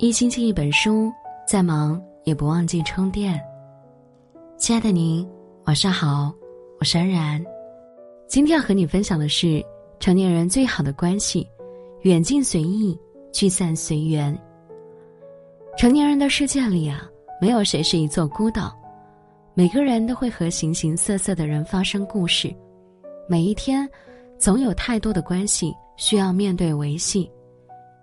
一星期一本书，再忙也不忘记充电。亲爱的您，晚上好，我是安然。今天要和你分享的是成年人最好的关系：远近随意，聚散随缘。成年人的世界里啊，没有谁是一座孤岛，每个人都会和形形色色的人发生故事。每一天，总有太多的关系需要面对维系。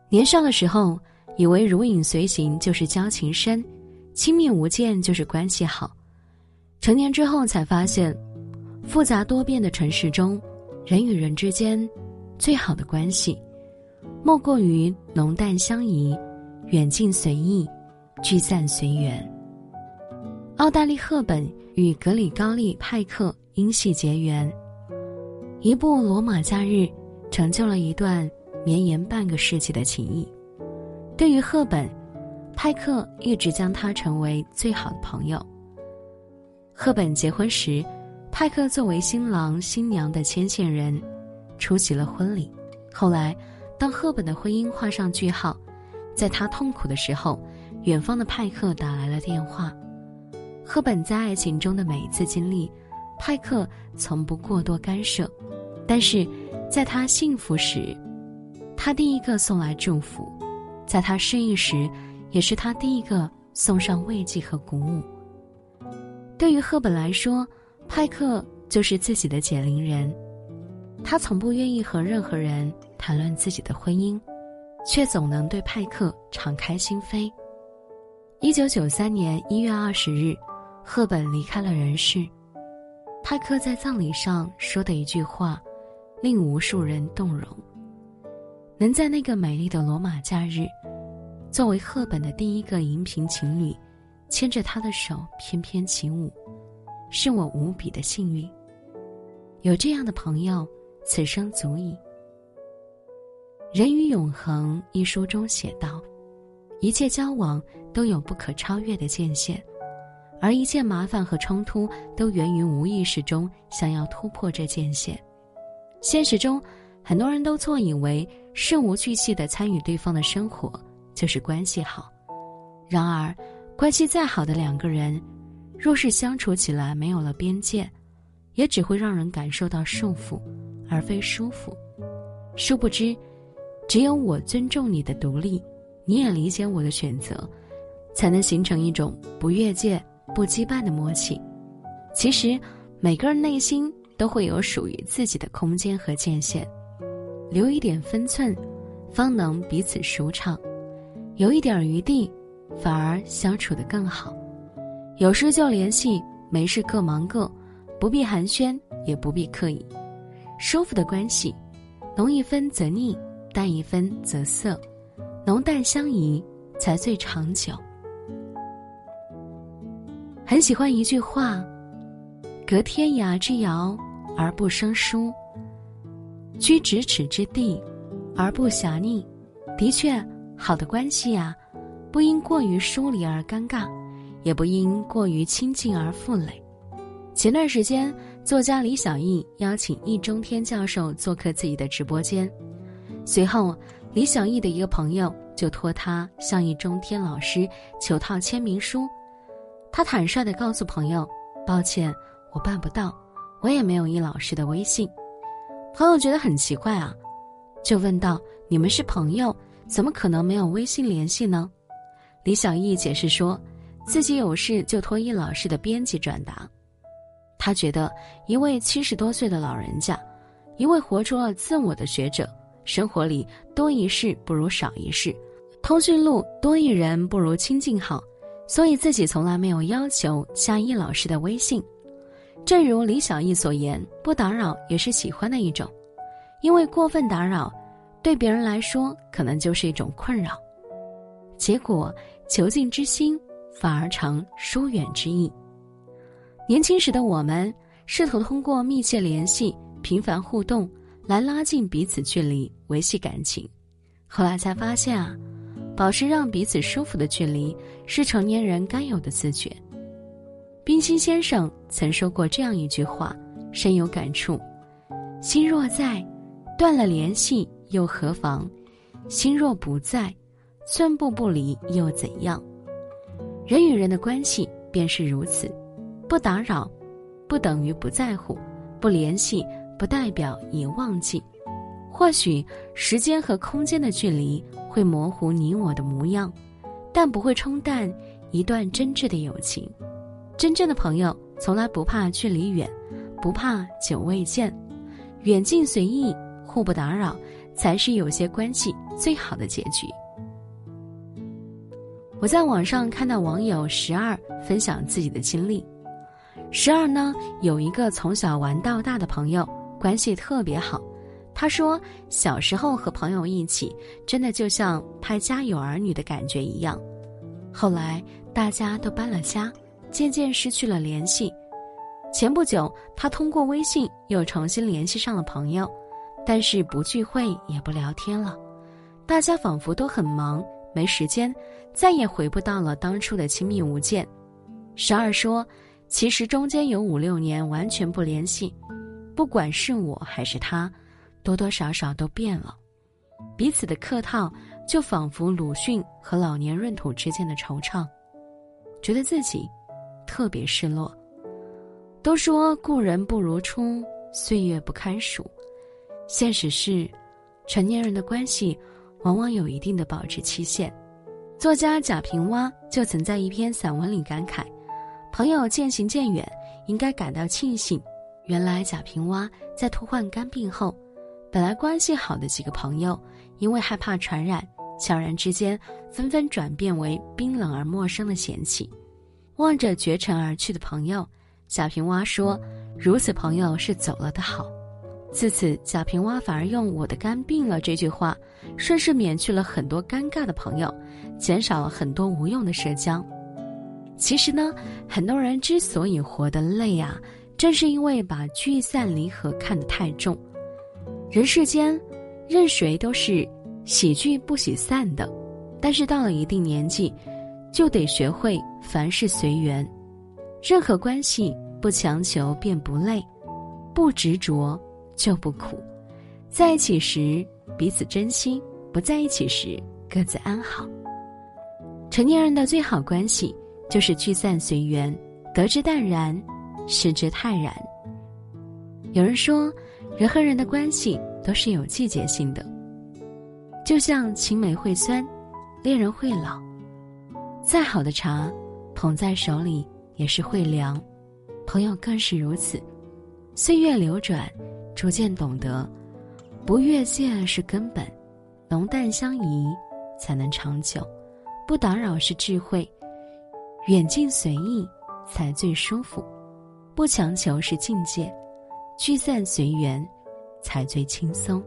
年少的时候。以为如影随形就是交情深，亲密无间就是关系好。成年之后才发现，复杂多变的城市中，人与人之间最好的关系，莫过于浓淡相宜，远近随意，聚散随缘。奥黛丽·赫本与格里高利·派克因戏结缘，一部《罗马假日》成就了一段绵延半个世纪的情谊。对于赫本，派克一直将她成为最好的朋友。赫本结婚时，派克作为新郎新娘的牵线人，出席了婚礼。后来，当赫本的婚姻画上句号，在他痛苦的时候，远方的派克打来了电话。赫本在爱情中的每一次经历，派克从不过多干涉，但是在他幸福时，他第一个送来祝福。在他失意时，也是他第一个送上慰藉和鼓舞。对于赫本来说，派克就是自己的解铃人。他从不愿意和任何人谈论自己的婚姻，却总能对派克敞开心扉。一九九三年一月二十日，赫本离开了人世。派克在葬礼上说的一句话，令无数人动容。能在那个美丽的罗马假日，作为赫本的第一个荧屏情侣，牵着她的手翩翩起舞，是我无比的幸运。有这样的朋友，此生足矣。《人与永恒》一书中写道：“一切交往都有不可超越的界限，而一切麻烦和冲突都源于无意识中想要突破这界限。”现实中。很多人都错以为事无巨细的参与对方的生活就是关系好，然而，关系再好的两个人，若是相处起来没有了边界，也只会让人感受到束缚，而非舒服。殊不知，只有我尊重你的独立，你也理解我的选择，才能形成一种不越界、不羁绊的默契。其实，每个人内心都会有属于自己的空间和界限。留一点分寸，方能彼此舒畅；有一点余地，反而相处得更好。有事就联系，没事各忙各，不必寒暄，也不必刻意。舒服的关系，浓一分则腻，淡一分则涩，浓淡相宜才最长久。很喜欢一句话：“隔天涯之遥而不生疏。”居咫尺之地，而不狭腻。的确，好的关系呀，不因过于疏离而尴尬，也不因过于亲近而负累。前段时间，作家李小艺邀请易中天教授做客自己的直播间，随后，李小艺的一个朋友就托他向易中天老师求套签名书。他坦率地告诉朋友：“抱歉，我办不到，我也没有易老师的微信。”朋友觉得很奇怪啊，就问道：“你们是朋友，怎么可能没有微信联系呢？”李小艺解释说，自己有事就托易老师的编辑转达。他觉得一位七十多岁的老人家，一位活出了自我的学者，生活里多一事不如少一事，通讯录多一人不如亲近好，所以自己从来没有要求加易老师的微信。正如李小艺所言，不打扰也是喜欢的一种，因为过分打扰，对别人来说可能就是一种困扰。结果求近之心反而成疏远之意。年轻时的我们试图通过密切联系、频繁互动来拉近彼此距离、维系感情，后来才发现啊，保持让彼此舒服的距离是成年人该有的自觉。冰心先生曾说过这样一句话，深有感触：“心若在，断了联系又何妨？心若不在，寸步不离又怎样？人与人的关系便是如此，不打扰，不等于不在乎，不联系不代表已忘记。或许时间和空间的距离会模糊你我的模样，但不会冲淡一段真挚的友情。真正的朋友从来不怕距离远，不怕久未见，远近随意，互不打扰，才是有些关系最好的结局。我在网上看到网友十二分享自己的经历，十二呢有一个从小玩到大的朋友，关系特别好。他说：“小时候和朋友一起，真的就像拍《家有儿女》的感觉一样。后来大家都搬了家，渐渐失去了联系。前不久，他通过微信又重新联系上了朋友，但是不聚会也不聊天了。大家仿佛都很忙，没时间，再也回不到了当初的亲密无间。”十二说：“其实中间有五六年完全不联系，不管是我还是他。”多多少少都变了，彼此的客套就仿佛鲁迅和老年闰土之间的惆怅，觉得自己特别失落。都说故人不如初，岁月不堪数，现实是，成年人的关系往往有一定的保质期限。作家贾平凹就曾在一篇散文里感慨：朋友渐行渐远，应该感到庆幸。原来贾平凹在突患肝病后。本来关系好的几个朋友，因为害怕传染，悄然之间纷纷转变为冰冷而陌生的嫌弃。望着绝尘而去的朋友，贾平凹说：“如此朋友是走了的好。”自此，贾平凹反而用“我的肝病了”这句话，顺势免去了很多尴尬的朋友，减少了很多无用的社交。其实呢，很多人之所以活得累啊，正是因为把聚散离合看得太重。人世间，任谁都是喜聚不喜散的，但是到了一定年纪，就得学会凡事随缘。任何关系不强求便不累，不执着就不苦。在一起时彼此珍惜，不在一起时各自安好。成年人的最好关系就是聚散随缘，得之淡然，失之泰然。有人说。人和人的关系都是有季节性的，就像青梅会酸，恋人会老，再好的茶，捧在手里也是会凉，朋友更是如此。岁月流转，逐渐懂得，不越界是根本，浓淡相宜才能长久，不打扰是智慧，远近随意才最舒服，不强求是境界。聚散随缘，才最轻松。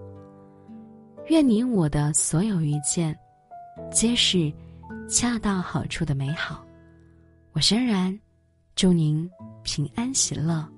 愿你我的所有遇见，皆是恰到好处的美好。我深然，祝您平安喜乐。